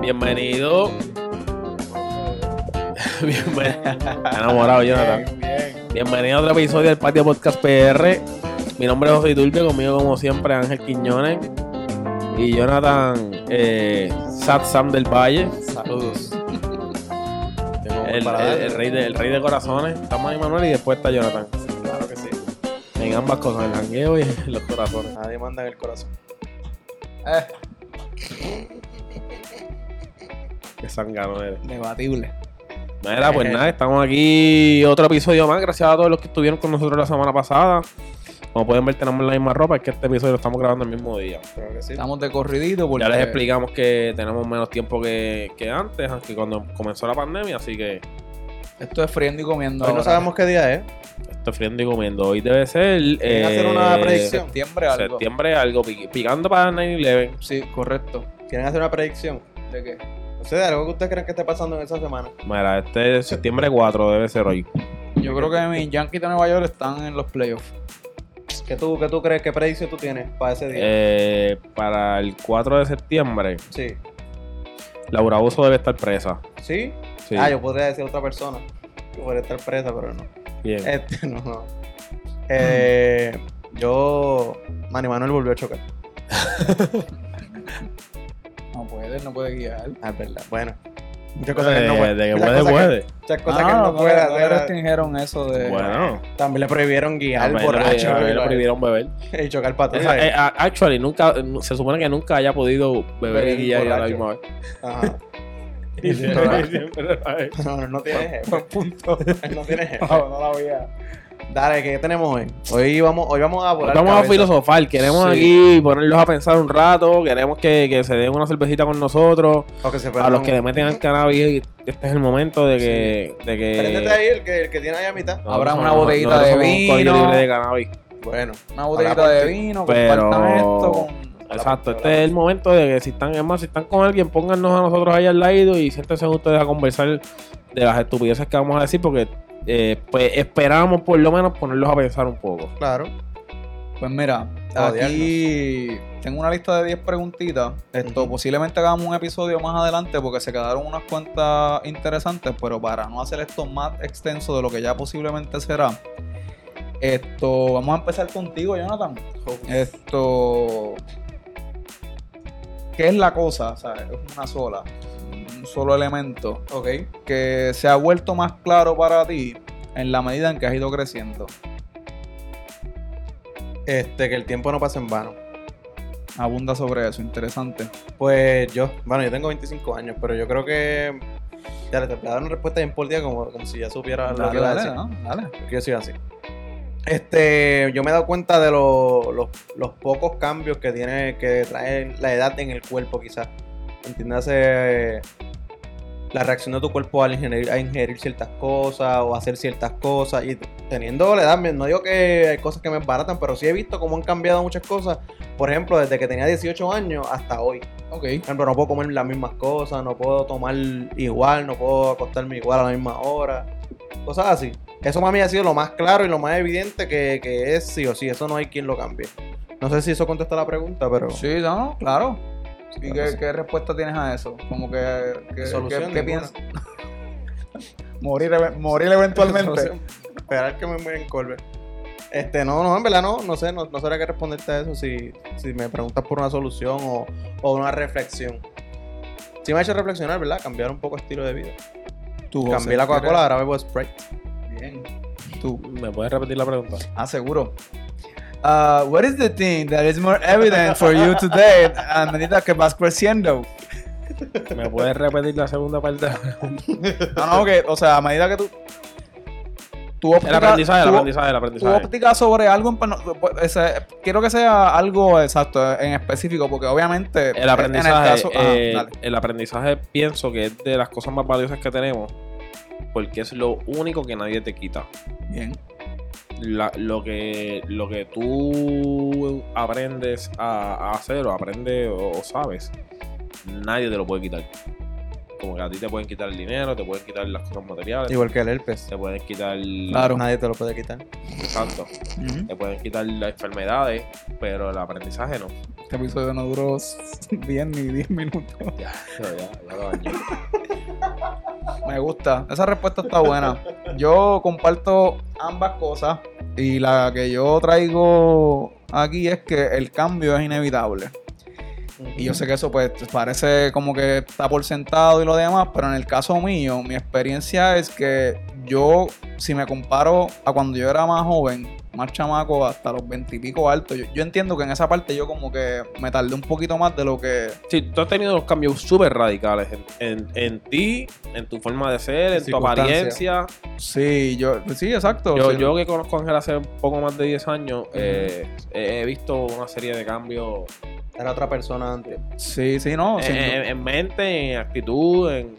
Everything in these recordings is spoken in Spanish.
Bienvenido. Bienvenido. Enamorado, Jonathan. Bienvenido a otro episodio del Patio Podcast PR. Mi nombre es José Turbio, conmigo como siempre Ángel Quiñones y Jonathan eh, Sam del Valle. Saludos. El, el- el rey de, el rey de corazones. Estamos ahí Manuel y después está Jonathan. Que. En ambas cosas, el jangueo y en los corazones. Nadie manda en el corazón. Qué sangano eres. Debatible. Mira, pues nada, estamos aquí otro episodio más. Gracias a todos los que estuvieron con nosotros la semana pasada. Como pueden ver, tenemos la misma ropa. Es que este episodio lo estamos grabando el mismo día. Creo que sí. Estamos de corridito porque Ya les explicamos que tenemos menos tiempo que, que antes, aunque cuando comenzó la pandemia. Así que esto es friendo y comiendo. Hoy no ahora. sabemos qué día es. estoy friendo y comiendo. Hoy debe ser. ¿Quieren hacer una predicción? septiembre algo. Septiembre, algo. pi- Picando para 9-11. Sí, correcto. ¿Quieren hacer una predicción? ¿De qué? No sé, de algo que ustedes creen que esté pasando en esa semana. Mira, este es septiembre 4, debe ser hoy. Yo creo que mis Yankees de Nueva York están en los playoffs. ¿Qué tú, qué tú crees? ¿Qué predicción tú tienes para ese día? Eh, para el 4 de septiembre, Sí. Laura Bozo debe estar presa. ¿Sí? Sí. Ah, yo podría decir otra persona. Yo podría estar presa, pero no. Bien. Este, no, no. Eh, yo. Manny Manuel volvió a chocar. No puede, no puede guiar. Ah, es verdad. Bueno. Muchas cosas que no de, puede. de que muchas puede, cosas puede. Que, muchas cosas Ah, que no, puede no, hacer. restringieron eso de. Bueno, También le prohibieron guiar mí le- borracho. mí le y- prohibieron beber. Y chocar O sea, eh, a- actually, nunca, se supone que nunca haya podido beber y guiar a la borracho. misma vez. Ajá. Y siempre- siempre lo ha hecho. No, no tiene jefe. punto. Él no tiene jefe. No, no la voy a. Dale, ¿qué tenemos hoy? Hoy vamos, hoy vamos a volar. Vamos a filosofar, queremos Sí. aquí ponerlos a pensar un rato, queremos que, que se den una cervecita con nosotros. O que se A los que le meten al cannabis, este es el momento de que... De que ahí, el que, el que tiene ahí a mitad. No, Habrá no, una botellita de vino. libre de cannabis. Bueno. Una botellita de vino, Pero- compartan esto con. Exacto, este es el momento de que si están, es más, si están con alguien, póngannos a nosotros ahí al lado y siéntense ustedes a conversar de las estupideces que vamos a decir, porque eh, pues esperamos por lo menos ponerlos a pensar un poco. Claro. Pues mira, Odiarnos. aquí tengo una lista de 10 preguntitas. Esto posiblemente hagamos un episodio más adelante porque se quedaron unas cuantas interesantes, pero para no hacer esto más extenso de lo que ya posiblemente será. Esto, vamos a empezar contigo, Jonathan. Esto, ¿qué es la cosa? O sea, es una sola, un solo elemento Ok. que se ha vuelto más claro para ti en la medida en que has ido creciendo. Este, que el tiempo no pasa en vano. Abunda sobre eso, interesante. Pues yo, bueno, yo tengo 25 años, pero yo creo que. Ya te voy a dar una respuesta bien por día, como, como si ya supiera lo que Dale, iba a dale, decir. ¿no? Dale. Porque yo soy así. Este, yo me he dado cuenta de lo- los, los pocos cambios que tiene, que trae la edad en el cuerpo, quizás. Entiéndase la reacción de tu cuerpo al ingerir, a ingerir ciertas cosas o hacer ciertas cosas. Y teniendo la edad, no digo que hay cosas que me embaratan, pero sí he visto cómo han cambiado muchas cosas. Por ejemplo, desde que tenía 18 años hasta hoy. Ok. Por ejemplo, no puedo comer las mismas cosas, no puedo tomar igual, no puedo acostarme igual a la misma hora. Cosas así. Eso para mí ha sido lo más claro y lo más evidente que, que es sí o sí. Eso no hay quien lo cambie. No sé si eso contesta la pregunta, pero... Sí, no, claro. ¿Y Claro qué, que sí. qué respuesta tienes a eso? Como que, que- Solución ¿qué, piensas? morir, morir eventualmente. Esperar que me muera en Colbert. Este, no, no, en verdad no, no sé, no, no sabría qué responderte a eso si, si me preguntas por una solución o, o una reflexión. Sí me ha hecho reflexionar, ¿verdad? Cambiar un poco el estilo de vida. Tú, Cambié la Coca-Cola, ahora bebo Sprite. Bien. Tú. ¿Me puedes repetir la pregunta? Ah, seguro. Uh, what is the thing that is more evident for you today a medida que vas creciendo? ¿Me puedes repetir la segunda parte? de la pregunta? No, no, que, o sea, a medida que tú. Tu óptica, El aprendizaje, el tu- aprendizaje, el tu aprendizaje. óptica sobre algo, pues, ese- quiero que sea algo exacto, en específico, porque obviamente El aprendizaje, en el caso, eh, el aprendizaje pienso que es de las cosas más valiosas que tenemos, porque es lo único que nadie te quita. bien, La- lo que lo que tú aprendes a, a hacer o aprendes o, o sabes, nadie te lo puede quitar. Como que a ti te pueden quitar el dinero, te pueden quitar las cosas materiales, Igual que el herpes. te pueden quitar. Claro. Nadie te lo puede quitar. Exacto. Te pueden quitar las enfermedades, pero el aprendizaje no. Este episodio no duró bien ni 10 minutos. Ya, ya, ya lo dañé. Me gusta. Esa respuesta está buena. Yo comparto ambas cosas. Y la que yo traigo aquí es que el cambio es inevitable. Y yo sé que eso pues parece como que está por sentado y lo demás, pero en el caso mío, mi experiencia es que yo, si me comparo a cuando yo era más joven, más chamaco, hasta los veintipico altos, yo, yo entiendo que en esa parte yo como que me tardé un poquito más de lo que... Sí, tú has tenido unos cambios súper radicales en, en, en ti, en tu forma de ser, en tu apariencia. Sí, yo, sí, exacto. Yo, sí. yo que conozco a Ángel hace un poco más de 10 años, eh, he visto una serie de cambios Era otra persona antes. Sí, sí, no. en, mente, en actitud, en,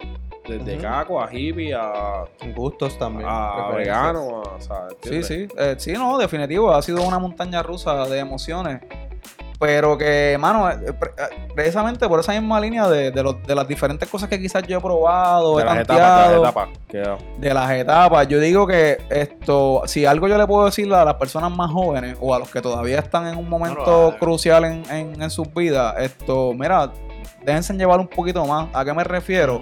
desde caco a hippie a, En gustos también. a vegano, a, o sea, Sí, sí, eh, sí, no, definitivo, ha sido una montaña rusa de emociones. Pero que, mano, eh, pre- eh, precisamente por esa misma línea de, de, los- de las diferentes cosas que quizás yo he probado, De he las etapas, de las etapas. que- de las etapas, yo digo que esto, si algo yo le puedo decir a las personas más jóvenes o a los que todavía están en un momento No, no, crucial en, en, en sus vidas, esto, mira, déjense llevar un poquito más. ¿A qué me refiero?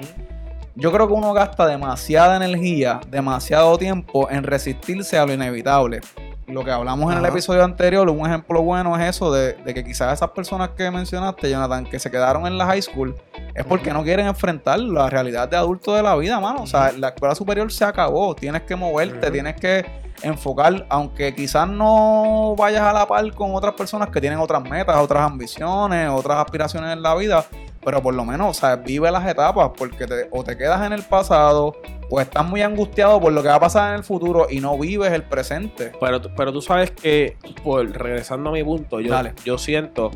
Yo creo que uno gasta demasiada energía, demasiado tiempo en resistirse a lo inevitable. Lo que hablamos en el episodio anterior, un ejemplo bueno es eso de, de que quizás esas personas que mencionaste, Jonathan, que se quedaron en la high school, es porque no quieren enfrentar la realidad de adulto de la vida, mano. O sea, la escuela superior se acabó, tienes que moverte, tienes que enfocar, aunque quizás no vayas a la par con otras personas que tienen otras metas, otras ambiciones, otras aspiraciones en la vida, pero por lo menos, o sea, vive las etapas, porque te- o te quedas en el pasado, o estás muy angustiado por lo que va a pasar en el futuro y no vives el presente. Pero, tú- pero tú sabes que, por, regresando a mi punto, yo, Dale. yo siento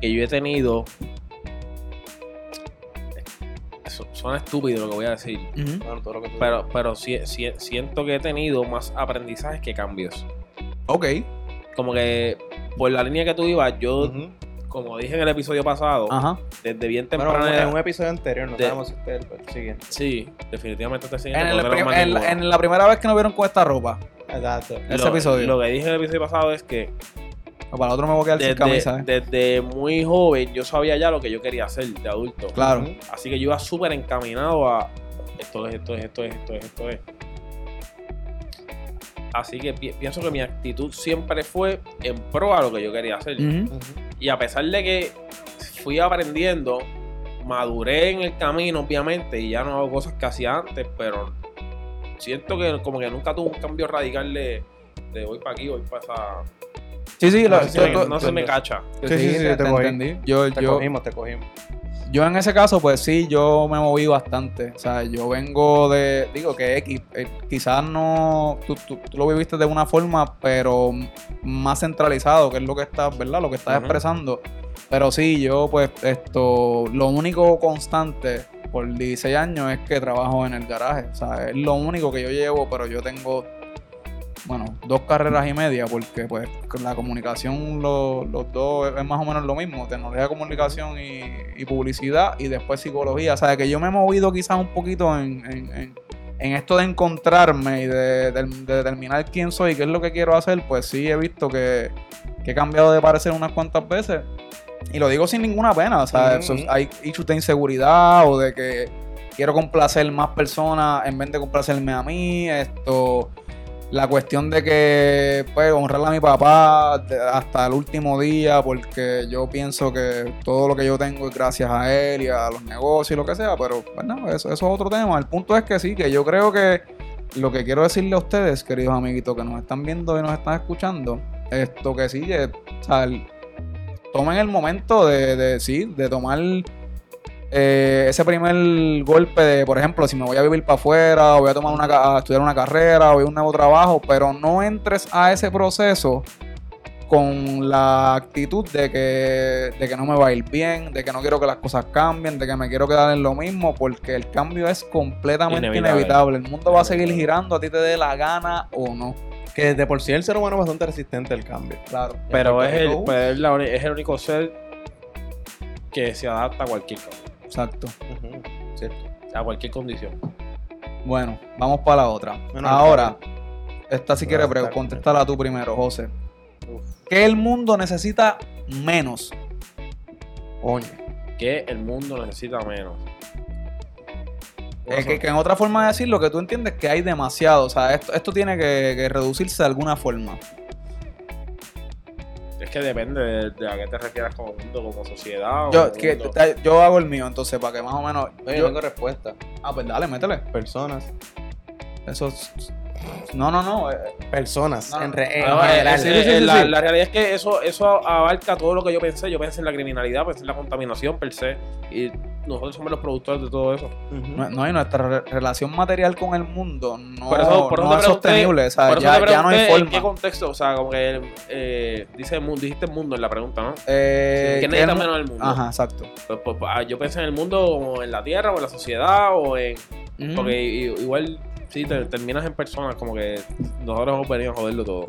que yo he tenido. Eso, suena estúpido lo que voy a decir. Bueno, todo lo que tú Pero, pero sí- sí- siento que he tenido más aprendizajes que cambios. Ok. Como que por la línea que tú ibas, yo, como dije en el episodio pasado, Ajá. Desde bien Bueno, temprana en un episodio anterior, no sabemos si este es el siguiente. Sí, definitivamente te En, siguiente. el en la, en la primera vez que nos vieron con esta ropa, Exacto. ese Lo- episodio. Lo que dije en el episodio pasado es que o para el otro me voy a quedar sin desde, camisa. ¿eh? desde muy joven yo sabía ya lo que yo quería hacer de adulto. Claro. Así que yo iba súper encaminado a esto es, esto es, esto es, esto es, esto es. Así que pi- pienso que mi actitud siempre fue en pro a lo que yo quería hacer. Y a pesar de que fui aprendiendo, maduré en el camino, obviamente, y ya no hago cosas que hacía antes, pero siento que como que nunca tuve un cambio radical de, de voy para aquí, voy para esa... Sí, sí, No, se, sí, me- yo- no yo- se me cacha. Sí, Sí, sí, sí, sí, te, cogí. entendí. Yo, Te yo, cogimos, te cogimos. yo en ese caso, pues sí, yo me moví bastante. O sea, yo vengo de, digo que X, eh, quizás no, tú, tú- tú lo viviste de una forma, pero más centralizado, que es lo que estás, ¿verdad? Lo que estás expresando. Pero sí, yo pues esto, lo único constante por 16 años es que trabajo en el garaje. O sea, es lo único que yo llevo, pero yo tengo bueno, dos carreras y media, porque pues la comunicación lo- los dos es más o menos lo mismo, tecnología de comunicación y, publicidad y después psicología. O sea, que yo me he movido quizás un poquito en, en- en- en esto de encontrarme y de, de- de determinar quién soy y qué es lo que quiero hacer, pues sí he visto que he cambiado de parecer unas cuantas veces. Y lo digo sin ninguna pena, o sea, hay issues de inseguridad o de que quiero complacer más personas en vez de complacerme a mí, esto la cuestión de que pues honrar a mi papá hasta el último día porque yo pienso que todo lo que yo tengo es gracias a él y a los negocios y lo que sea, pero bueno, eso, eso es otro tema. El punto es que sí, que yo creo que lo que quiero decirle a ustedes, queridos amiguitos que nos están viendo y nos están escuchando, esto que sí, que, o sea, el- tomen el momento de, de sí, de tomar eh, ese primer golpe de, por ejemplo, si me voy a vivir para afuera, o voy a tomar una, a estudiar una carrera, o voy a un nuevo trabajo, pero no entres a ese proceso con la actitud de que, de que no me va a ir bien, de que no quiero que las cosas cambien, de que me quiero quedar en lo mismo, porque el cambio es completamente Inevitable. inevitable. El mundo va a seguir girando, a ti te dé la gana o no. Que de por sí el ser humano es bastante resistente al cambio. Claro. Pero es el, pues, es, la uni- es el único ser que se adapta a cualquier cosa. Exacto. Cierto. A cualquier condición. Bueno, vamos para la otra. Ahora, esta si quieres, Bueno, pero está- contéstala tú primero, José. Uf, ¿Qué el mundo necesita menos? coño. Que el mundo necesita menos. Eh, que, que en otra forma de decirlo, que tú entiendes que hay demasiado. O sea, esto, esto tiene que, que reducirse de alguna forma. Es que depende de, de a qué te refieras como mundo, como sociedad. Yo, como que- mundo. te- yo hago el mío, entonces, para que más o menos. Oye, yo- tengo respuesta. ah, pues dale, métele. Personas. Eso es- No, no, no. eh, Personas. No, en, re- en general. sí, sí, sí, la, sí. la realidad es que eso, eso abarca todo lo que yo pensé. Yo pensé en la criminalidad, pensé en la contaminación per se. Y nosotros somos los productores de todo eso. No, no, y nuestra re- relación material con el mundo no, Por eso- por no es pregunté- sostenible. O sea, Por ya, ya no hay pregunté en qué forma. contexto. O sea, como que eh, dice, dijiste mundo en la pregunta, ¿no? Eh, ¿Qué que necesita el menos el mundo? Ajá, exacto. Pues, pues, pues, ah, yo pensé en el mundo como en la tierra o en la sociedad o en... Porque igual, sí, te, terminas en personas como que nosotros hemos venido a joderlo todo.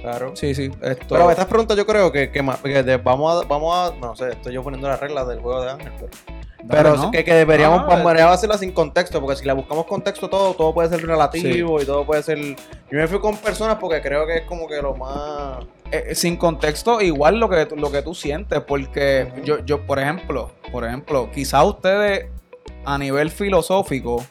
Claro. Sí, sí. Esto... Pero estas preguntas yo creo que, que, más- que de- vamos a, vamos a, no sé, estoy yo poniendo las reglas del juego de Ángel, pero, pero ¿no? que, que deberíamos, Ah, vamos a hacerla sin contexto, porque si la buscamos contexto todo, todo puede ser relativo y todo puede ser, yo me fui con personas porque creo que es como que lo más, eh, sin contexto, igual lo que, tú- lo que tú sientes, porque yo, yo, por ejemplo, por ejemplo, quizás ustedes a nivel filosófico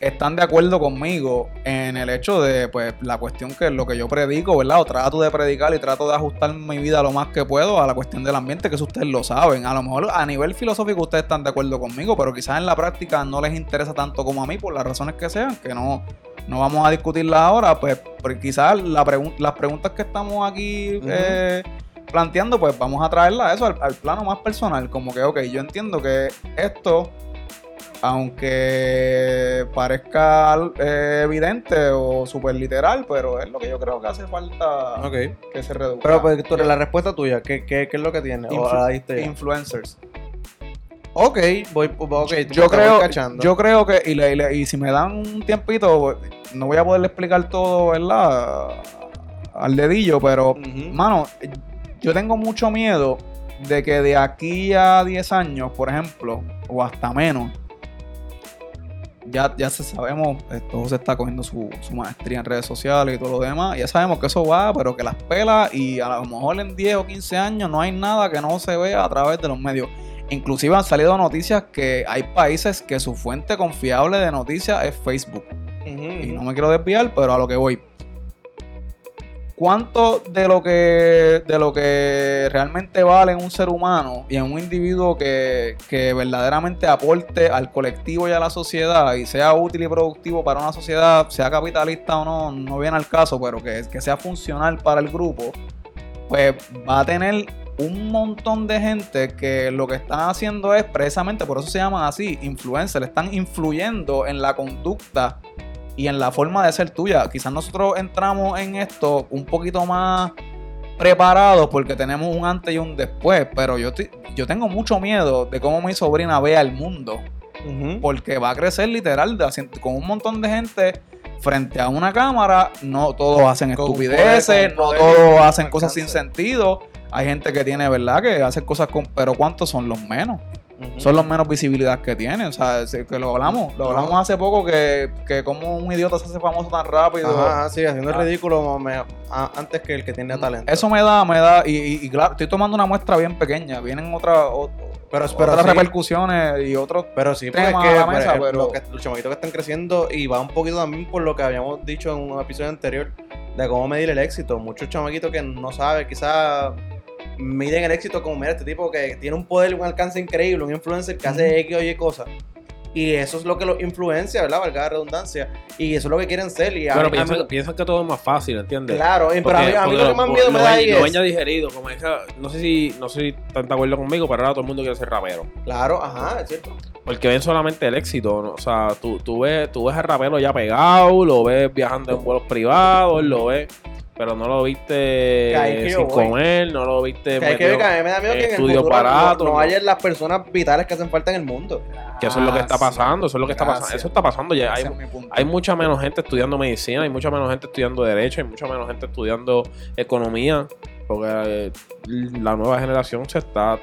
están de acuerdo conmigo en el hecho de, pues, la cuestión que es lo que yo predico, ¿verdad? O trato de predicar y trato de ajustar mi vida lo más que puedo a la cuestión del ambiente, que eso ustedes lo saben. A lo mejor a nivel filosófico ustedes están de acuerdo conmigo, pero quizás en la práctica no les interesa tanto como a mí, por las razones que sean, que no, no vamos a discutirlas ahora, pues, porque quizás la pregun- las preguntas que estamos aquí eh, planteando, pues vamos a traerlas a eso, al, al plano más personal. Como que, ok, yo entiendo que esto, aunque parezca eh, evidente o súper literal, pero es lo que yo creo que hace falta que se reduzca. Pero pues, tú, la respuesta tuya, ¿qué, qué, qué es lo que tiene? O Influ- la diste ya. Influencers. Ok, voy, ok, te yo voy creo, cachando. yo creo que, y, le- y le- y si me dan un tiempito, no voy a poderle explicar todo, ¿verdad? Al dedillo, pero, mano, yo tengo mucho miedo de que de aquí a 10 años, por ejemplo, o hasta menos, ya, ya sabemos, esto se está cogiendo su, su maestría en redes sociales y todo lo demás, ya sabemos que eso va, pero que las pelas y a lo mejor en 10 o 15 años no hay nada que no se vea a través de los medios. Inclusive han salido noticias que hay países que su fuente confiable de noticias es Facebook. Y no me quiero desviar, pero a lo que voy. ¿Cuánto de lo que de lo que realmente vale en un ser humano y en un individuo que, que verdaderamente aporte al colectivo y a la sociedad y sea útil y productivo para una sociedad, sea capitalista o no, no viene al caso, pero que, que sea funcional para el grupo, pues va a tener un montón de gente que lo que están haciendo es precisamente, por eso se llaman así, influencers, están influyendo en la conducta y en la forma de ser tuya. Quizás nosotros entramos en esto un poquito más preparados porque tenemos un antes y un después, pero yo, yo tengo mucho miedo de cómo mi sobrina vea el mundo, porque va a crecer literal de con un montón de gente frente a una cámara, no todos hacen Con estupideces, poder, no todos hacen cosas sin sentido. Hay gente que tiene, ¿verdad? Que hace cosas con... Pero ¿cuántos son los menos? Son los menos visibilidad que tienen. O sea, que lo hablamos. Lo hablamos hace poco que, que como un idiota se hace famoso tan rápido. Ajá, ajá, sí, haciendo el Ah. ridículo me- a- antes que el que tiene talento. Eso me da, me da. Y, y- y claro, estoy tomando una muestra bien pequeña. Vienen otra, o- Pero- pero otras sí. repercusiones y otros. Pero sí, temas es que a la por mesa, ejemplo, pero- que los chamaquitos que están creciendo y va un poquito también por lo que habíamos dicho en un episodio anterior de cómo medir el éxito. Muchos chamaquitos que no saben, quizás miden el éxito como, mira, este tipo que tiene un poder, un alcance increíble, un influencer que hace. X o Y cosas. Y eso es lo que los influencia, ¿verdad? Valga la redundancia. Y eso es lo que quieren ser. Y mí- piensan, que todo es más fácil, ¿entiendes? Claro, y- pero a mí, Porque- a mí porque lo que más lo- miedo me lo da ahí Lo es... ven ya digerido, como es que, no sé si, no sé si están de acuerdo conmigo, pero ahora todo el mundo quiere ser rapero. Claro, ajá, es cierto. Porque ven solamente el éxito, ¿no? O sea, tú, tú, ves, tú ves al rapero ya pegado, lo ves viajando en vuelos privados, lo ves, pero no lo viste yo sin comer, no lo viste Que hay que ver que a mí me da miedo que en el estudios futuro no- baratos, no, ¿no? haya las personas vitales que hacen falta en el mundo. que eso es lo que está Gracias. pasando, eso es lo que está pasando, eso está pasando ya. Hay, hay mucha menos gente estudiando medicina, hay mucha menos gente estudiando derecho, hay mucha menos gente estudiando economía. porque eh, la nueva generación se está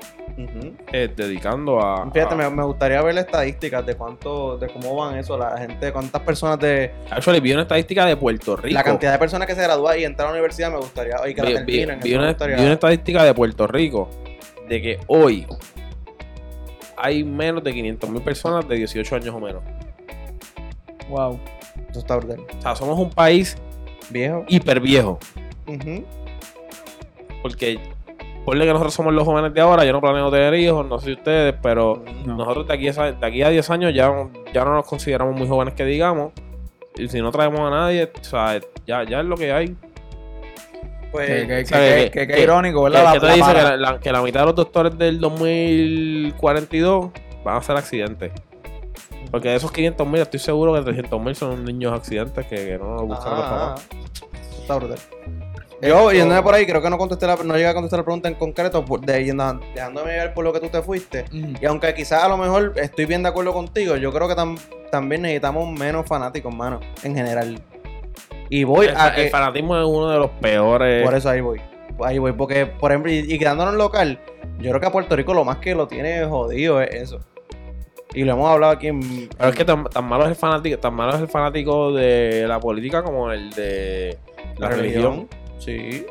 Eh, dedicando a. Fíjate, a- me, me gustaría ver las estadísticas de cuánto, de cómo van eso, la gente, cuántas personas de, Actually, vi una estadística de Puerto Rico. la cantidad de personas que se gradúan y entran a la universidad me gustaría, y que la vi, vi- terminen, vi una, gustaría. vi una estadística de Puerto Rico de que hoy hay menos de 500 mil personas de 18 años o menos. Wow. Eso está brutal. O sea, somos un país Viejo. hiper viejo. Porque, ponle que nosotros somos los jóvenes de ahora, yo no planeo tener hijos, no sé ustedes, pero No. nosotros de aquí, a, de aquí a 10 años ya, ya no nos consideramos muy jóvenes que digamos. Y si no traemos a nadie, o sea, ya, ya es lo que hay. Pues, Que, irónico, Que, ¿verdad? que te La- la dice que la, la- que la mitad de los doctores del 2042 van a ser accidentes. Porque de esos 500 mil, estoy seguro que 300 mil son niños accidentes que, que no nos buscan los Ajá, papás. Está brutal. Yo, yéndome por ahí, creo que no contesté la, no llegué a contestar la pregunta en concreto, por- de, yendo- dejándome ver por lo que tú te fuiste. Y aunque quizás a lo mejor estoy bien de acuerdo contigo, yo creo que tam- también necesitamos menos fanáticos, mano, en general. Y voy El, a el que... fanatismo es uno de los peores. Por eso ahí voy. Ahí voy, porque, por ejemplo, y, y quedándonos local, yo creo que a Puerto Rico lo más que lo tiene jodido es eso. Y lo hemos hablado aquí en... Pero es que tan, tan malo es el fanático, tan malo es el fanático de la política como el de la, religión. Sí.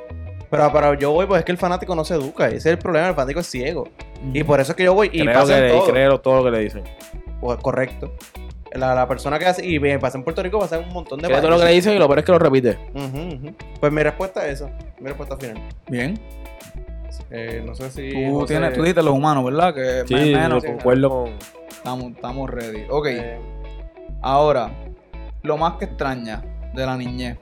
Pero, pero yo voy, pues es que el fanático no se educa. Ese es el problema, el fanático es ciego. Y por eso es que yo voy y Creo pasa que en todo. creo todo lo que le dicen. Pues, correcto. La, la persona que hace, y bien, pasa en Puerto Rico, pasa en un montón de Cree todo lo que le dicen y lo peor es que lo repite. Pues mi respuesta es esa. Mi respuesta final. Bien. Eh, no sé si. Tú, José- tienes, tú dijiste los humanos, ¿verdad? Que Sí, más menos concuerdo con. estamos, estamos ready. Ok, eh, ahora, lo más que extraña de la niñez.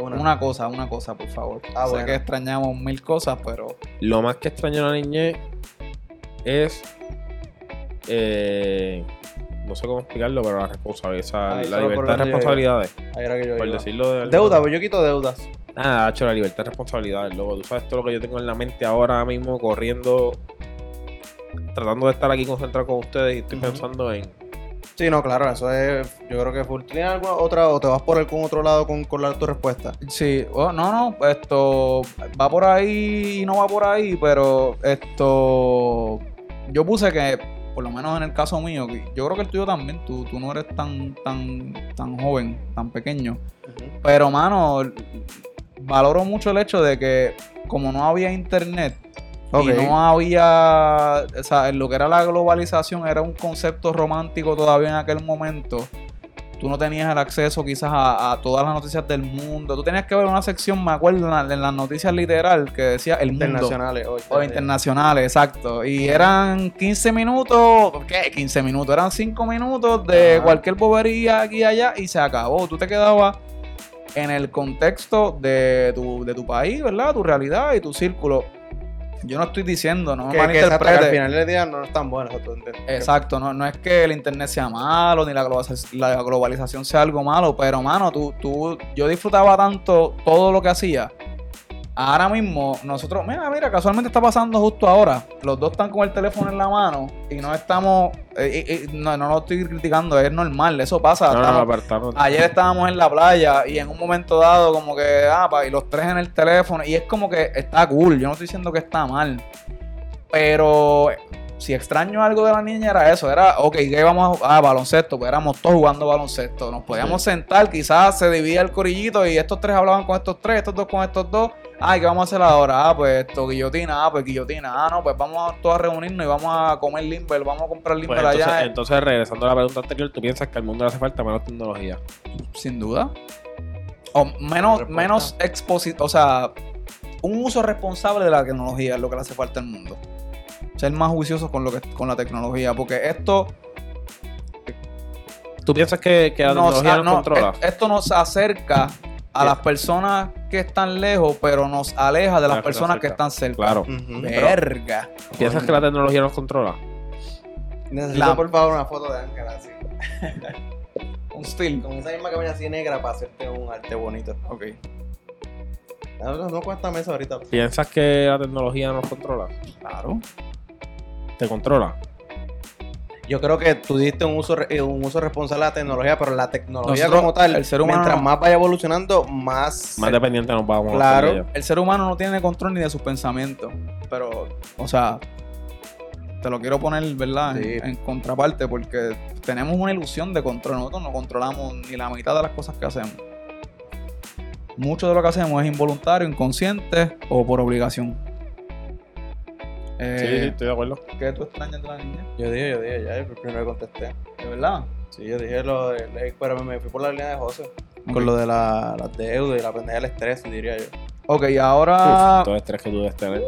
Una- Una cosa, una cosa, por favor. Ah, sé bueno. que extrañamos mil cosas, pero Lo más que extraño de la niñez es. eh, no sé cómo explicarlo, pero la responsabilidad. la libertad de responsabilidades. Ahí era que yo Por iba. decirlo de. Deuda, pues yo quito deudas. Nada, hecho la libertad de responsabilidades, loco. Tú sabes todo lo que yo tengo en la mente ahora mismo, corriendo, tratando de estar aquí concentrado con ustedes y estoy pensando en. Sí, no, claro, eso es. Yo creo que full. ¿Tú ¿Tienes alguna otra o te vas por algún otro lado con, con la, tu respuesta? Sí, oh, no, no, esto va por ahí y no va por ahí, pero esto yo puse que, por lo menos en el caso mío, yo creo que el tuyo también, tú, tú no eres tan, tan, tan joven, tan pequeño, pero mano, valoro mucho el hecho de que como no había internet Ok. y no había, o sea, en lo que era la globalización era un concepto romántico todavía en aquel momento. Tú no tenías el acceso quizás a, a todas las noticias del mundo. Tú tenías que ver una sección, me acuerdo, en, la- en las noticias literal que decía el mundo. Internacionales. O internacionales, exacto. Y eran 15 minutos, ¿qué? 15 minutos. Eran 5 minutos de cualquier bobería aquí y allá y se acabó. Tú te quedabas en el contexto de tu, de tu país, ¿verdad? Tu realidad y tu círculo. Yo no estoy diciendo, no Que, exacto, que malinterprete. al final del día no es tan bueno. Exacto, no, no es que el internet sea malo, ni la globalización, la globalización sea algo malo, pero mano, tú, tú, yo disfrutaba tanto todo lo que hacía. Ahora mismo, nosotros, mira, mira, casualmente está pasando justo ahora. Los dos están con el teléfono en la mano y no estamos, eh, eh, eh, no, no lo estoy criticando, es normal, eso pasa. No, no, estamos- Ayer estábamos en la playa y en un momento dado como que, ah, pa, y los tres en el teléfono y es como que está cool, yo no estoy diciendo que está mal, pero si extraño algo de la niña era eso, era, ok, ¿qué íbamos a ah, baloncesto? Pues éramos todos jugando baloncesto, nos podíamos sentar, quizás se dividía el corillito y estos tres hablaban con estos tres, estos dos con estos dos, ay, ¿qué vamos a hacer ahora? Ah, pues esto, guillotina, ah, pues guillotina, ah, no, pues vamos a todos a reunirnos y vamos a comer limber, vamos a comprar Pues limber entonces, allá, entonces, regresando a la pregunta anterior, ¿tú piensas que al mundo le hace falta menos tecnología? Sin duda. O menos, menos exposición, o sea, un uso responsable de la tecnología es lo que le hace falta al mundo. Ser más juiciosos con lo que con la tecnología, porque esto ¿Tú piensas que, que la nos, tecnología nos no, controla? e- esto nos acerca a las personas que están lejos, pero nos aleja de las personas que están cerca. Claro. Ujú. Verga. ¿Piensas que la tecnología nos controla? Necesito, La- por favor, una foto de Ángela así. Un steel. Con esa misma camisa así negra para hacerte un arte bonito. Ok. No, no cuesta mesa ahorita. ¿Piensas que la tecnología nos controla? Claro. ¿Te controla? yo creo que tú diste un uso, eh, un uso responsable de la tecnología, pero la tecnología Nosotros, como tal, el ser humano- mientras más vaya evolucionando, más... Más dependiente nos vamos a Claro. El ser humano no tiene control ni de sus pensamientos. Pero, o sea, te lo quiero poner, ¿verdad? En contraparte, porque tenemos una ilusión de control. Nosotros no controlamos ni la mitad de las cosas que hacemos. Mucho de lo que hacemos es involuntario, inconsciente o por obligación. Eh, Sí, sí, estoy de acuerdo. ¿Qué tú extrañas de la niña? Yo dije, yo dije, ya, el primero contesté. ¿De verdad? Sí, yo dije lo de... le- Pero me fui por la línea de José. Con lo de la, las deudas y la pendeja del estrés, diría yo. Ok, y ahora Todo el estrés que tú debes tener.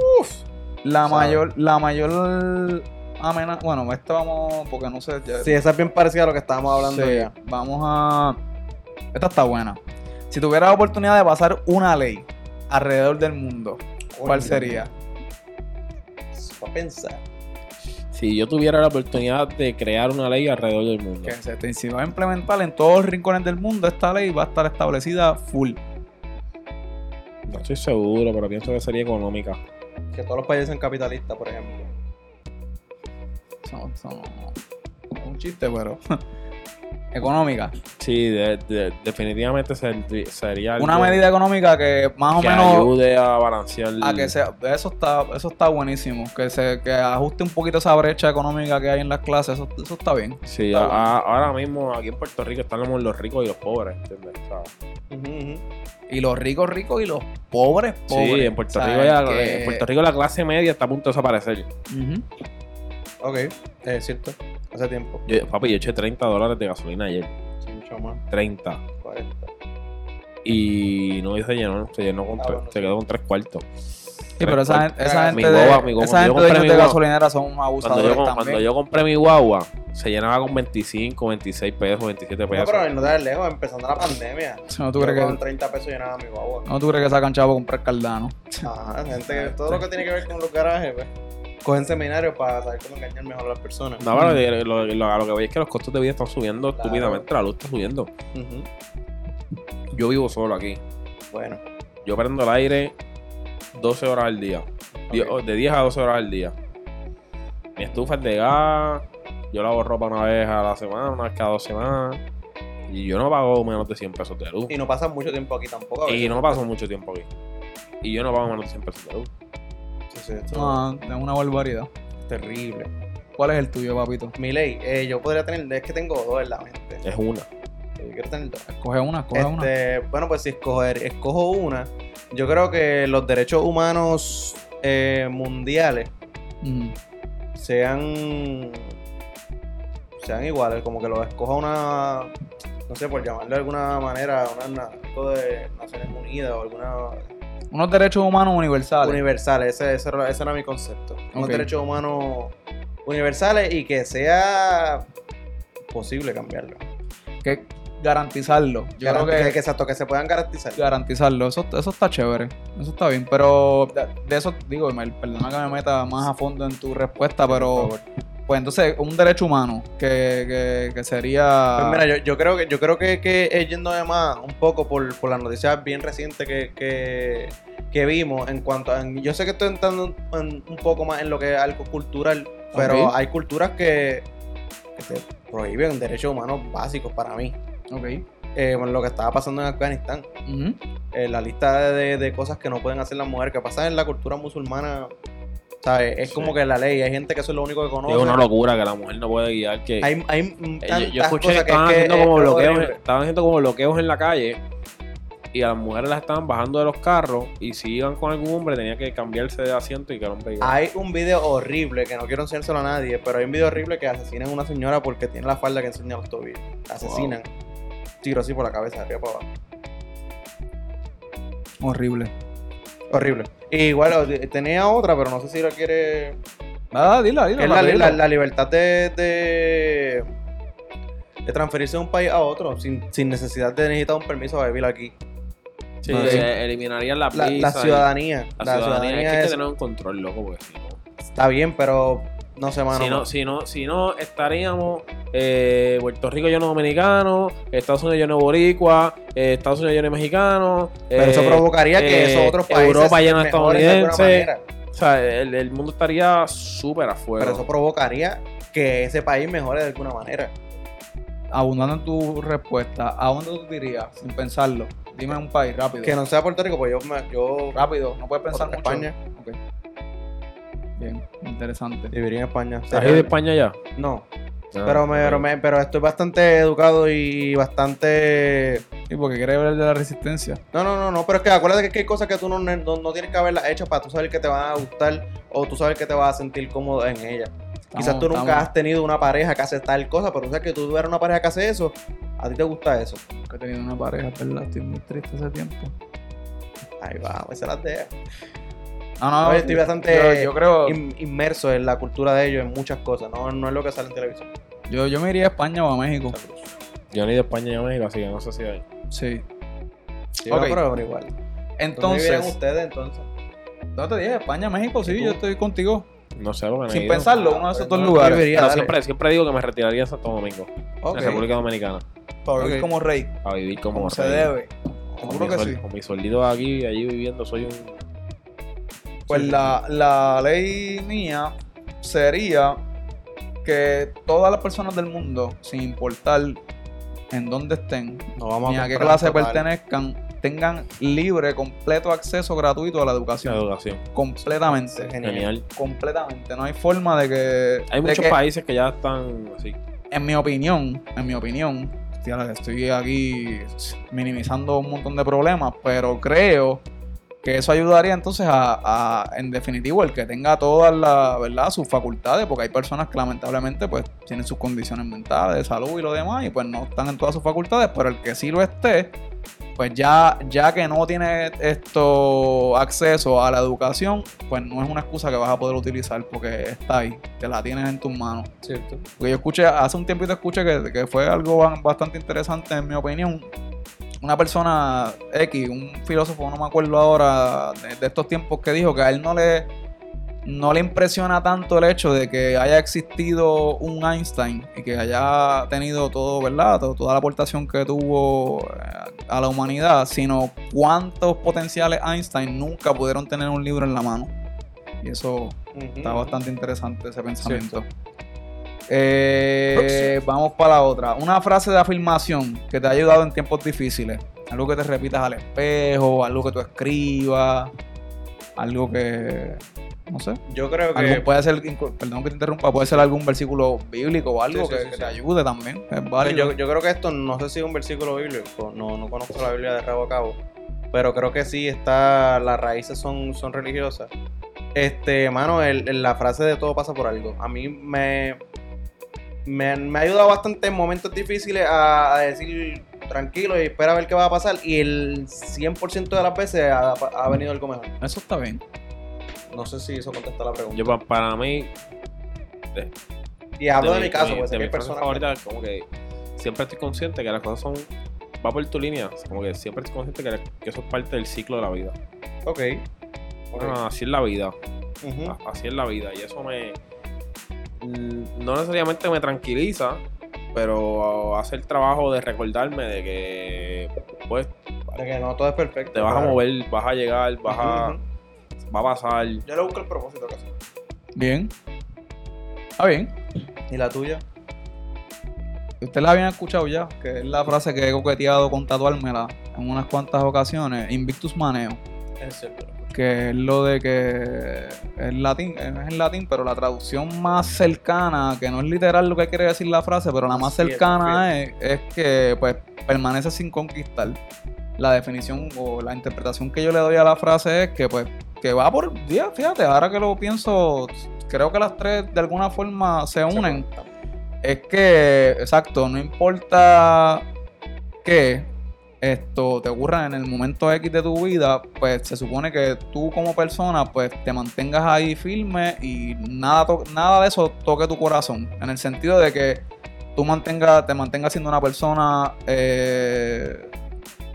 la ¿sabes? mayor, la mayor amenaza. Bueno, esto vamos, porque no sé. ya- Sí, esa es bien parecida a lo que estábamos hablando Sí, ya. vamos a. Esta está buena. Si tuviera la oportunidad de pasar una ley alrededor del mundo, ¿cuál sería? Pensar. Si yo tuviera la oportunidad de crear una ley alrededor del mundo. Que se, te- si va a implementar en todos los rincones del mundo, esta ley va a estar establecida full. No estoy seguro, pero pienso que sería económica. Que todos los países sean capitalistas, por ejemplo. No- es un chiste, pero. económica. Sí, de- de- definitivamente ser- sería Una medida económica que más o que menos. ayude a balancear. A que sea, eso está, eso está buenísimo. Que se, que ajuste un poquito esa brecha económica que hay en las clases, eso, eso está bien. Sí, Está a- a- ahora mismo aquí en Puerto Rico están los ricos y los pobres, ¿entiendes? O sea, Ujú, ujú. Y los ricos ricos y los pobres pobres. sí, en Puerto, Rico ya- que- en Puerto Rico la clase media está a punto de desaparecer. Ujú. Ok, es cierto. Hace tiempo. Yo- papi, yo eché 30 dólares de gasolina ayer. Sí, mucho más. 30. 40. Y no se llenó, se llenó con Ah, tres- bueno, se sí. quedó con tres cuartos. Sí, pero esa, gente- esa Mi gente, de, guagua- mi guagua- esa gente de guagua. gasolinera son Cuando abusadores yo, también. cuando yo compré mi guagua, se llenaba con 25, 26 pesos, 27 No, pesos. pero no te das lejos, empezando la pandemia. no, ¿tú Yo crees con que, 30 pesos llenaba mi guagua. no tú crees que sacan chavo a comprar cardano. Ajá, gente que todo lo que tiene que ver con los garajes, pues. Cogen seminarios para saber cómo engañar mejor a las personas. No, pero lo, lo- lo- a lo que voy es que los costos de vida están subiendo Claro. estúpidamente, la luz está subiendo. Yo vivo solo aquí. Bueno, Yo prendo el aire 12 horas al día. De 10 a 12 horas al día. Mi estufa es de gas. Yo lavo ropa una vez a la semana, una vez cada dos semanas. Y yo no pago menos de 100 pesos de luz. y no pasan mucho tiempo aquí tampoco. Y no paso mucho tiempo aquí. Y yo no pago menos de 100 pesos de luz. Esto Ah, es una barbaridad. terrible. ¿Cuál es el tuyo, papito? Mi ley, eh, yo podría tener, es que tengo dos en la mente. Es una. Yo quiero tener dos. Coge una, coge una. Este, bueno, pues si escoger, escojo una, yo creo que los derechos humanos eh, mundiales Ujú. sean sean iguales, como que los escoja una, no sé, por llamarlo de alguna manera, algo de Naciones Unidas o alguna Unos derechos humanos universales. universales, ese, ese, era- ese era mi concepto. Unos derechos humanos universales y que sea posible cambiarlo. que garantizarlo. Yo Garanti- creo que, exacto, que se puedan garantizar. garantizarlo. Eso, eso está chévere. Eso está bien. Pero de, eso, digo, perdona que me meta más a fondo en tu respuesta, pero pues entonces un derecho humano que, que, que sería... Pues mira, yo, yo creo que yo creo que, que es yendo además un poco por, por las noticias bien recientes que, que, que vimos en cuanto a, yo sé que estoy entrando en- un poco más en lo que es algo cultural, pero hay culturas que, que te prohíben derechos humanos básicos para mí. Ok. Eh, bueno, lo que estaba pasando en Afganistán, eh, la lista de, de cosas que no pueden hacer las mujeres, que pasa en la cultura musulmana, ¿sabes? Es Sí. como que la ley, hay gente que eso es lo único que conoce. Es una locura que la mujer no puede guiar. Que, Hay, hay Eh, yo, yo escuché cosas que estaban es que haciendo como bloqueos, estaban haciendo como bloqueos en la calle y a las mujeres las estaban bajando de los carros y si iban con algún hombre tenía que cambiarse de asiento y que el hombre iba. Hay un video horrible que no quiero enseñárselo a nadie, pero hay un video horrible que asesinan a una señora porque tiene la falda que enseña los tobillos. Asesinan. Tiro así por la cabeza, de arriba para abajo. Horrible. Horrible. Y igual o- tenía otra, pero no sé si la quiere. Ah, dila, dila. Es la, rapidito. la- la libertad de, de, de transferirse de un país a otro sin, sin necesidad de necesitar un permiso para vivir aquí. Sí, Ok. se eliminarían La, la y- ciudadanía. La, La, ciudadanía, ciudadanía es que hay que es- tener un control, loco, porque no. está bien, pero no sé, mano. Si no, si no, si no estaríamos eh, Puerto Rico lleno de dominicanos, Estados Unidos lleno de boricua, eh, Estados Unidos lleno de mexicanos. pero eso eh, provocaría que eh, esos otros países Europa llena de mejoren de alguna estadounidenses. manera. O sea, el, el mundo estaría súper afuera. Pero eso provocaría que ese país mejore de alguna manera. Abundando en tu respuesta, ¿a dónde tú dirías sin pensarlo? Dime un país rápido. Que no sea Puerto Rico, pues yo, me- yo Rápido, no puedes pensar mucho. España. Ok. Bien, interesante. viviría en España. ¿Has ido a España ya? No, No, pero, me, pero, me- pero estoy bastante educado y bastante... Sí, porque quiere ver el de la resistencia. No, no, no, no, pero es que acuérdate que hay cosas que tú no, no, no tienes que haberlas hecho para tú saber que te van a gustar o tú saber que te vas a sentir cómodo en Quizás tú nunca estamos- has tenido una pareja que hace tal cosa, pero tú sabes que tú tuvieras una pareja que hace eso, a ti te gusta eso. Nunca he tenido una pareja, ¿verdad? Estoy muy triste ese tiempo. Ahí va, esa las deja. No, no, No, yo estoy bastante yo, yo creo. In- inmerso en la cultura de ellos, en muchas cosas, no, no es lo que sale en televisión. Yo, yo me iría a España o a México. Yo ni de España ni de México, así que no sé si hay. Sí. Sí, Ok. no, pero, pero igual. ¿Dónde vivían Entonces, ustedes entonces? no te dije, España, México, sí, yo estoy contigo. No sé, porque no he Sin ido. pensarlo, uno de esos dos lugares. Pero dale. siempre, siempre digo que me retiraría en Santo Domingo, Ok. en República Dominicana, Para vivir Ok. como rey, a vivir como, como se rey. debe. Con Seguro mi que suel- sí. Con mi sueldito aquí, allí viviendo, soy un... Pues la, la ley mía sería que todas las personas del mundo, sin importar en dónde estén, No vamos ni a qué clase total. pertenezcan, tengan libre, completo acceso gratuito a la La educación. Completamente. Genial. Genial. Completamente. No hay forma de que. Hay de muchos que- países que ya están así. En mi opinión, en mi opinión, estoy aquí minimizando un montón de problemas, pero creo que eso ayudaría entonces a, a, en definitivo, el que tenga todas las, ¿verdad? sus facultades, porque hay personas que lamentablemente pues tienen sus condiciones mentales, de salud y lo demás, y pues no están en todas sus facultades, pero el que sí lo esté, pues ya, ya que no tiene esto acceso a la educación, pues no es una excusa que vas a poder utilizar porque está ahí, te la tienes en tus manos. Cierto. Porque yo escuché, hace un tiempito escuché que, que fue algo ba- bastante interesante en mi opinión. Una persona X, un filósofo, no me acuerdo ahora, de, de estos tiempos que dijo que a él no le, no le impresiona tanto el hecho de que haya existido un Einstein y que haya tenido todo, ¿verdad? Todo- toda la aportación que tuvo eh, a la humanidad, sino cuántos potenciales Einstein nunca pudieron tener un libro en la mano. Y eso Está bastante interesante ese pensamiento. Eh, vamos para la otra. Una frase de afirmación que te ha ayudado en tiempos difíciles. Algo que te repitas al espejo, algo que tú escribas, algo que. No sé. Yo creo que. Puede ser, perdón que te interrumpa, puede ser algún versículo bíblico o algo Sí, sí, que, sí, que sí. te ayude también. Es válido. yo, yo creo que esto, no sé si es un versículo bíblico, no, no conozco la Biblia de rabo a cabo, pero creo que sí está, las raíces son, son religiosas. Este, mano, el- el- la frase de todo pasa por algo. A mí me, me, me ha ayudado bastante en momentos difíciles a, a decir tranquilo y espera a ver qué va a pasar. Y el 100% de las veces ha, ha venido algo mejor. Eso está bien. No sé si eso contesta la pregunta. Yo, pa- para mí, y hablo de, mi mi- caso, de pues sé de que mis frases personas. favoritas, como que siempre estoy consciente que las cosas son. Va por tu línea. Como que siempre estoy consciente que, que eso es parte del ciclo de la vida. Ok. ok. Ah, así es la vida. Así es la vida. Y eso me. Mm, No necesariamente me tranquiliza, pero hace el trabajo de recordarme de que. Pues De que no todo es perfecto. te vas a mover, vas a llegar, vas a. Va a pasar. Yo le busco el propósito casi. Bien. Está bien. ¿Y la tuya? Ustedes la habían escuchado ya, que es la frase que he coqueteado con tatuármela en unas cuantas ocasiones. Invictus Maneo. Es cierto. Que es lo de que es latín, es en latín, pero la traducción más cercana, que no es literal lo que quiere decir la frase, pero la más cercana es, es que pues permanece sin conquistar. La definición o la interpretación que yo le doy a la frase es que pues que va por día, fíjate, ahora que lo pienso, creo que las tres de alguna forma se unen. Es que, exacto, no importa que esto te ocurra en el momento X de tu vida, pues se supone que tú como persona pues te mantengas ahí firme y nada, nada de eso toque tu corazón. En el sentido de que tú mantengas, te mantengas siendo una persona eh,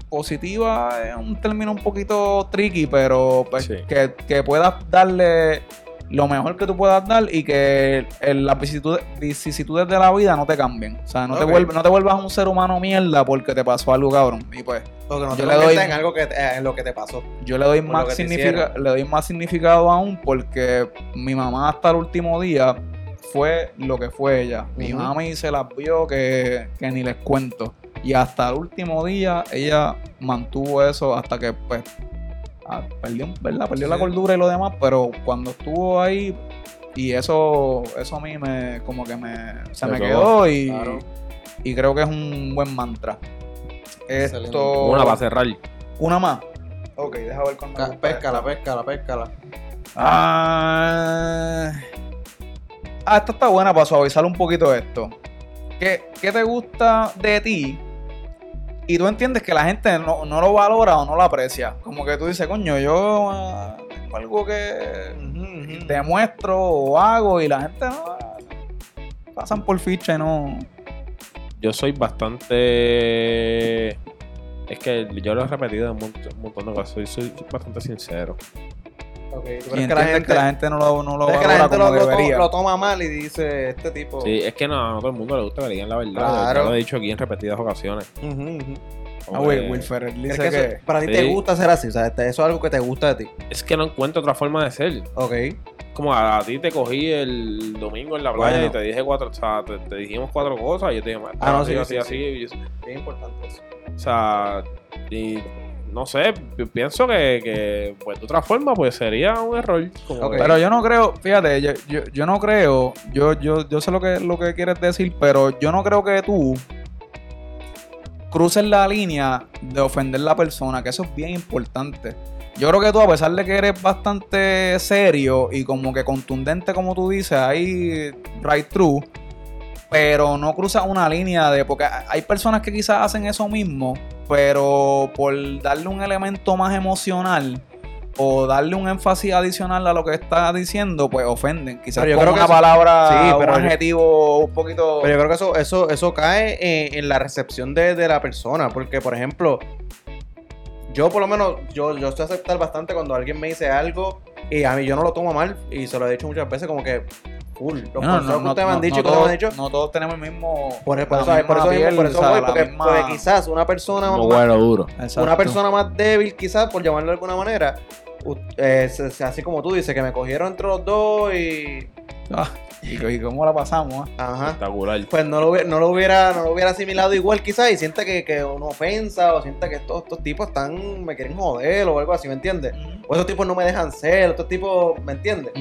positiva, es un término un poquito tricky, pero pues Sí. que, que puedas darle lo mejor que tú puedas dar y que el- las vicisitudes, vicisitudes de la vida no te cambien. O sea, no, te vuelve, no te vuelvas un ser humano mierda porque te pasó algo cabrón. Y pues Porque no Yo te le doy- en algo que te- en lo que te pasó. yo le doy, más significa- le doy más significado aún porque mi mamá hasta el último día fue lo que fue ella. Mi Ujú. mami se las vio que, que ni les cuento. Y hasta el último día ella mantuvo eso hasta que pues ah, perdió, ¿verdad? perdió la cordura y lo demás, pero cuando estuvo ahí y eso eso a mí me como que me se Se me quedó y, claro. y creo que es un buen mantra. Excelente. Esto Una para cerrar. una más. Ok, deja ver cuándo. Ca- Péscala, péscala, péscala. Ah, ah, esta está buena para suavizar un poquito esto. ¿Qué, qué te gusta de ti? Y tú entiendes que la gente no, no lo valora o no lo aprecia. Como que tú dices, coño, yo ah, tengo algo que demuestro o hago y la gente no. ah, Pasan por ficha y no. Yo soy bastante. Es que yo lo he repetido en un montón, un montón de cosas. Soy, soy bastante sincero. Ok, ¿tú crees que la gente, que la gente no lo, no lo crees que la valora gente como lo, debería. toma mal y dice, este tipo... Sí, es que no, a todo el mundo le gusta que le digan la verdad. Claro. Lo he dicho aquí en repetidas ocasiones. Ujú, ujú. Ah, Como güey, que- Will Ferrell ¿Crees dice que que. eso- para ti Sí. te gusta ser así? O sea, este- eso es algo que te gusta de ti. Es que no encuentro otra forma de ser. Ok. Como a, a ti te cogí el domingo en la playa Bueno. y te dije cuatro, o sea, te, te dijimos cuatro cosas y yo te dije, Ah, no, así, sí, así, sí, así, sí. Bien importante eso. O sea, y no sé, pi- pienso que, que pues de otra forma pues sería un error. Pero yo no creo, fíjate, yo, yo, yo no creo, yo, yo, yo sé lo que, lo que quieres decir, pero yo no creo que tú cruces la línea de ofender a la persona, que eso es bien importante. Yo creo que tú, a pesar de que eres bastante serio y como que contundente, como tú dices, ahí right through, pero no cruzas una línea de. Porque hay personas que quizás hacen eso mismo, pero por darle un elemento más emocional o darle un énfasis adicional a lo que está diciendo, pues ofenden. Quizás Pero yo creo que una eso- palabra, Sí, un pero yo- adjetivo un poquito. Pero yo creo que eso, eso, eso cae en, en la recepción de, de la persona. Porque, por ejemplo, yo por lo menos, yo, yo estoy a aceptar bastante cuando alguien me dice algo y a mí yo no lo tomo mal y se lo he dicho muchas veces como que, cool, los No, no, consejos que no, ustedes me han no, dicho que han todos, dicho. no todos tenemos el mismo. Por, eso, por eso misma mismo, por piel, eso o sea, voy, la porque, misma- porque quizás una persona más, bueno duro. Exacto. una persona más débil, quizás, por llamarlo de alguna manera, eh, se- se- así como tú dices, que me cogieron entre los dos y... Ah, y, y cómo la pasamos, ah? Ajá. Espectacular. pues no lo, hubiera, no lo hubiera no lo hubiera asimilado igual quizás y sienta que, que una ofensa o sienta que estos, estos tipos están me quieren joder o algo así, ¿me entiendes? O esos tipos no me dejan ser, estos tipos, ¿me entiendes?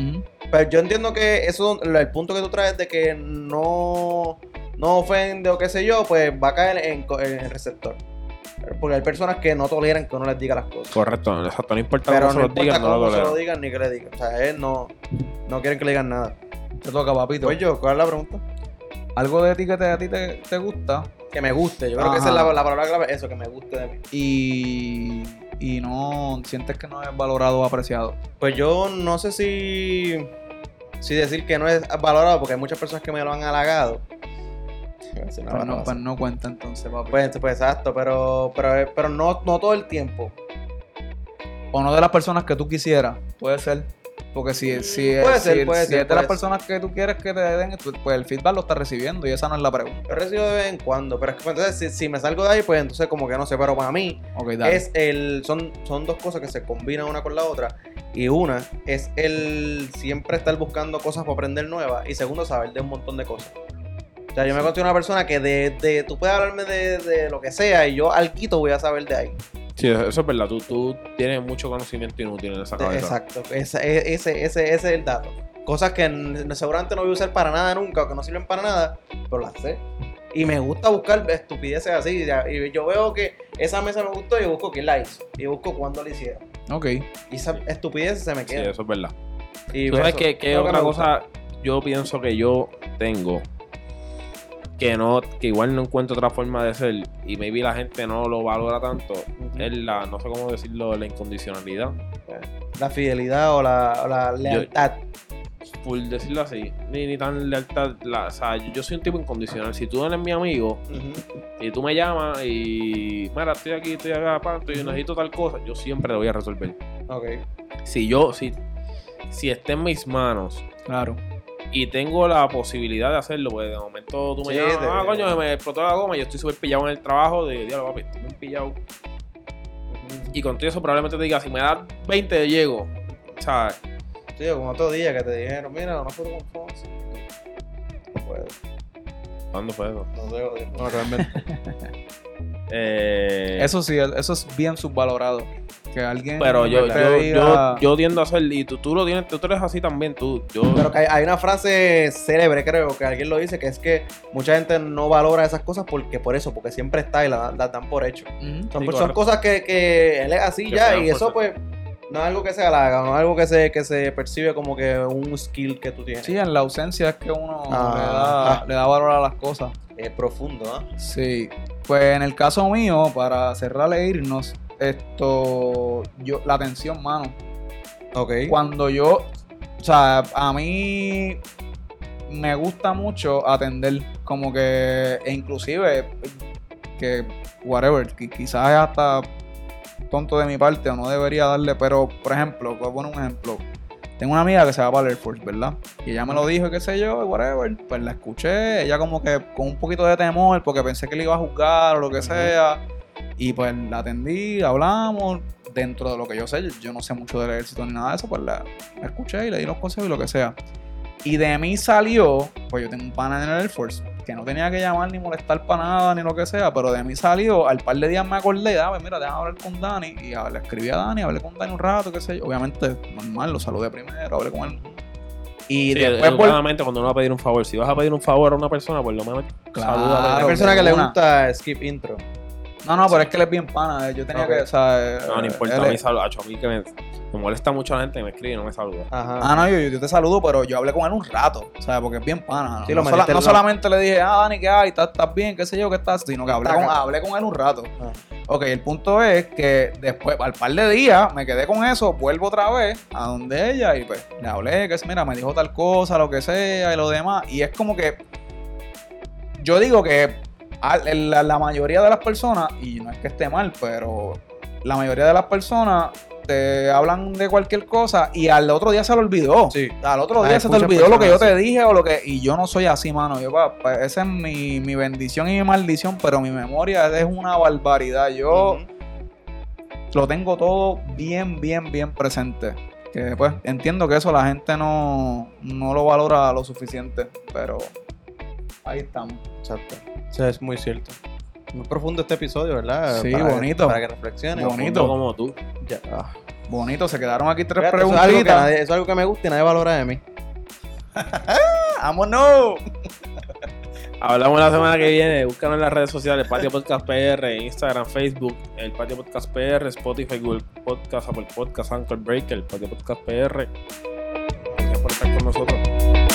Pero yo entiendo que eso, el punto que tú traes de que no, no ofende o qué sé yo, pues va a caer en, el receptor. Porque hay personas que no toleran que uno les diga las cosas. Correcto, exacto. No importa Pero cómo se no los importa digan, no lo se lo digan ni que le digan. O sea, él no, no quieren que le digan nada. Te toca, papito. Pues yo, ¿cuál es la pregunta? Algo de ti que te- a ti te, te gusta Que me guste. Yo creo que esa es la, la palabra clave, eso, que me guste de mí. y, y no sientes que no es valorado o apreciado. Pues yo no sé si, si decir que no es valorado, porque hay muchas personas que me lo han halagado. No, Pues no pues no cuenta entonces, papi. Pues, pues exacto, pero, pero, pero no, no todo el tiempo. o no de las personas que tú quisieras. Puede ser. Porque si, si, Puede si- ser, puede si ser, es de las personas que tú quieres que te den, pues el feedback lo estás recibiendo y esa no es la pregunta. Yo recibo de vez en cuando, pero es que pues, entonces si, si me salgo de ahí, pues entonces como que no sé, pero para mí Ok, dale. es el, son, son dos cosas que se combinan una con la otra. Y una es el siempre estar buscando cosas para aprender nuevas. Y segundo, saber de un montón de cosas. O sea, yo me considero una persona que de, de- tú puedes hablarme de, de lo que sea y yo al quito voy a saber de ahí. Sí, eso es verdad. Tú, tú tienes mucho conocimiento inútil en esa cabeza. exacto, ese, e, ese, ese, ese es el dato. Cosas que seguramente no voy a usar para nada nunca o que no sirven para nada, pero las sé. Y me gusta buscar estupideces así. Y yo veo que esa mesa me gustó y busco quién la hizo. Y busco cuándo la hicieron. Ok. Y esa estupidez se me Sí, queda. eso es verdad. Y ¿Tú sabes qué, qué otra cosa yo pienso que yo tengo? Que no, que igual no encuentro otra forma de ser y maybe la gente no lo valora tanto. Ujú. Es la, no sé cómo decirlo, la incondicionalidad. La fidelidad o la, o la lealtad. Por decirlo así, ni, ni tan lealtad. La, o sea, yo soy un tipo incondicional. Si tú eres mi amigo y tú me llamas y, mira, estoy aquí, estoy acá, panto, y necesito tal cosa, yo siempre te voy a resolver. Ok. Si yo, si, si está en mis manos Claro. y tengo la posibilidad de hacerlo, pues de momento tú me Sí, llamas, ah, coño, me explotó la goma, yo estoy súper pillado en el trabajo, de diablo, papi, estoy bien pillado. Y con todo eso probablemente te diga, si me das 20 llego, ¿sabes? Sí, como otro día que te dijeron, mira, una foto con Fonsi. puedo. ¿Cuándo fue eso? No sé, no, realmente. Eh, Eso sí, eso es bien subvalorado. Que alguien. pero yo, yo, diga- yo, yo tiendo a hacer, y tú, tú lo tienes, tú eres así también, tú, yo, Pero que hay, hay una frase célebre, creo, que alguien lo dice, que es que mucha gente no valora esas cosas porque por eso, porque siempre está y la, dan- la dan por hecho. Son, Sí, son correcto. cosas que, que él es así Que ya y eso ser. pues no es algo que se halaga, no es algo que se, que se percibe como que un skill que tú tienes. Sí, en la ausencia es que uno Ah. le, da, le da valor a las cosas. Es profundo, ¿ah? Sí. Pues en el caso mío, para cerrar e irnos, esto. yo La atención, mano. Ok. Cuando yo. O sea, a mí. Me gusta mucho atender. Como que. E inclusive. Que. Whatever. Que quizás hasta tonto de mi parte o no debería darle. Pero, por ejemplo, voy a poner un ejemplo. Tengo una amiga que se va para el Air Force, ¿verdad? Y ella me lo dijo, qué sé yo, whatever. Pues la escuché, ella como que con un poquito de temor, porque pensé que le iba a juzgar o lo que Ujú. sea. Y pues la atendí, hablamos. Dentro de lo que yo sé, yo no sé mucho del ejército ni nada de eso, pues la, la escuché y le di los consejos y lo que sea. Y de mí salió, pues yo tengo un pana en el Air Force, que no tenía que llamar ni molestar para nada ni lo que sea, pero de mí salió, al par de días me acordé, ah, pues mira, déjame hablar con Dani, y le escribí a Dani, hablé con Dani un rato, qué sé yo, obviamente normal, lo saludé primero, hablé con él. Y sí, después educadamente, cuando uno va a pedir un favor, si vas a pedir un favor a una persona, por lo menos Claro. Hay Claro, personas que le gusta skip intro. No, no, pero es que él es bien pana, eh, yo tenía que, o sea, No, no eh, importa, él a mí, a mí que me, me molesta mucho la gente que me escribe y no me saluda. Ajá. Ah, no, yo, yo te saludo, pero yo hablé con él un rato, o sea, porque es bien pana. ¿no? Sí, lo no, sola- metiste no en la- solamente le dije, ah, Dani, ¿qué hay? ¿Estás, estás bien? ¿Qué sé yo? ¿Qué estás? Sino que hablé con, hablé con él un rato. Ah. Ok, el punto es que después, al par de días, me quedé con eso, vuelvo otra vez a donde ella y pues le hablé, que mira, me dijo tal cosa, lo que sea y lo demás. Y es como que yo digo que la, la mayoría de las personas, y no es que esté mal, pero la mayoría de las personas te hablan de cualquier cosa y al otro día se lo olvidó. Sí. Al otro día se te olvidó lo que yo te dije o lo que. Y yo no soy así, mano. Yo, esa es mi, mi bendición y mi maldición, pero mi memoria es una barbaridad. Yo lo tengo todo bien, bien, bien presente. Que pues entiendo que eso la gente no, no lo valora lo suficiente, pero ahí estamos. Exacto. Eso es muy cierto. Muy profundo este episodio, ¿verdad? Sí, Para que- bonito. para que reflexiones. Bonito. Como tú. Ya. Ah. Bonito, se quedaron aquí tres Fíjate, eso, es algo que preguntitas. nadie- eso es algo que me gusta y nadie valora de mí. ¡Vámonos! Hablamos la semana que viene. Búscanos en las redes sociales: Patio Podcast PR, Instagram, Facebook, el Patio Podcast PR, Spotify, Google Podcast, Apple Podcast, Anchor Breaker, el Patio Podcast PR. Gracias por estar con nosotros.